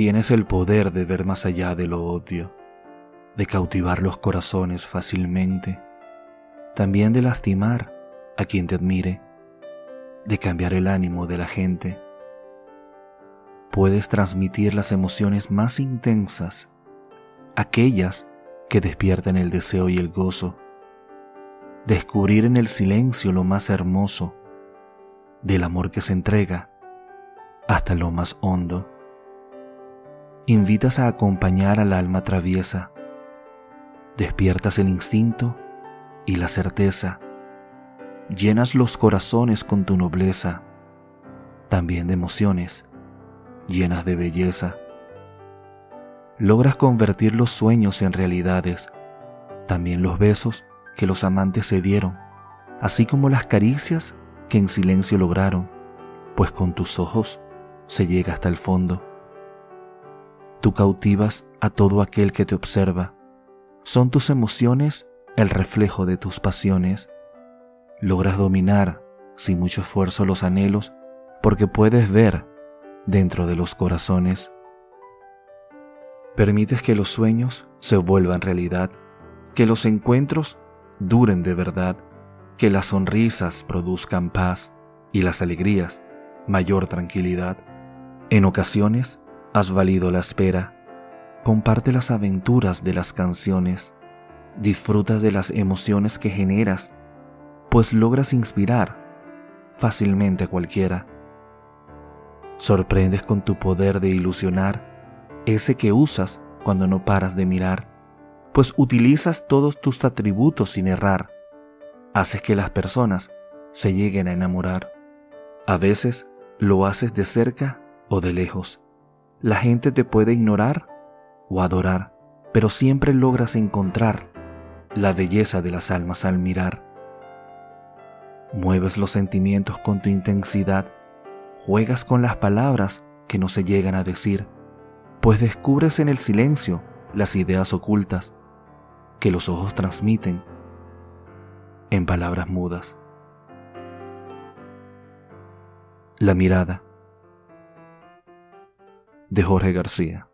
Tienes el poder de ver más allá de lo obvio, de cautivar los corazones fácilmente, también de lastimar a quien te admire, de cambiar el ánimo de la gente. Puedes transmitir las emociones más intensas, aquellas que despiertan el deseo y el gozo, descubrir en el silencio lo más hermoso del amor que se entrega hasta lo más hondo. Invitas a acompañar al alma traviesa, despiertas el instinto y la certeza, llenas los corazones con tu nobleza, también de emociones, llenas de belleza. Logras convertir los sueños en realidades, también los besos que los amantes se dieron, así como las caricias que en silencio lograron, pues con tus ojos se llega hasta el fondo. Tú cautivas a todo aquel que te observa. Son tus emociones el reflejo de tus pasiones. Logras dominar sin mucho esfuerzo los anhelos porque puedes ver dentro de los corazones. Permites que los sueños se vuelvan realidad, que los encuentros duren de verdad, que las sonrisas produzcan paz y las alegrías mayor tranquilidad. En ocasiones has valido la espera. Comparte las aventuras de las canciones. Disfrutas de las emociones que generas, pues logras inspirar fácilmente a cualquiera. Sorprendes con tu poder de ilusionar ese que usas cuando no paras de mirar, pues utilizas todos tus atributos sin errar. Haces que las personas se lleguen a enamorar. A veces lo haces de cerca o de lejos. La gente te puede ignorar o adorar, pero siempre logras encontrar la belleza de las almas al mirar. Mueves los sentimientos con tu intensidad, juegas con las palabras que no se llegan a decir pues descubres en el silencio las ideas ocultas que los ojos transmiten en palabras mudas. La mirada de Jorge García.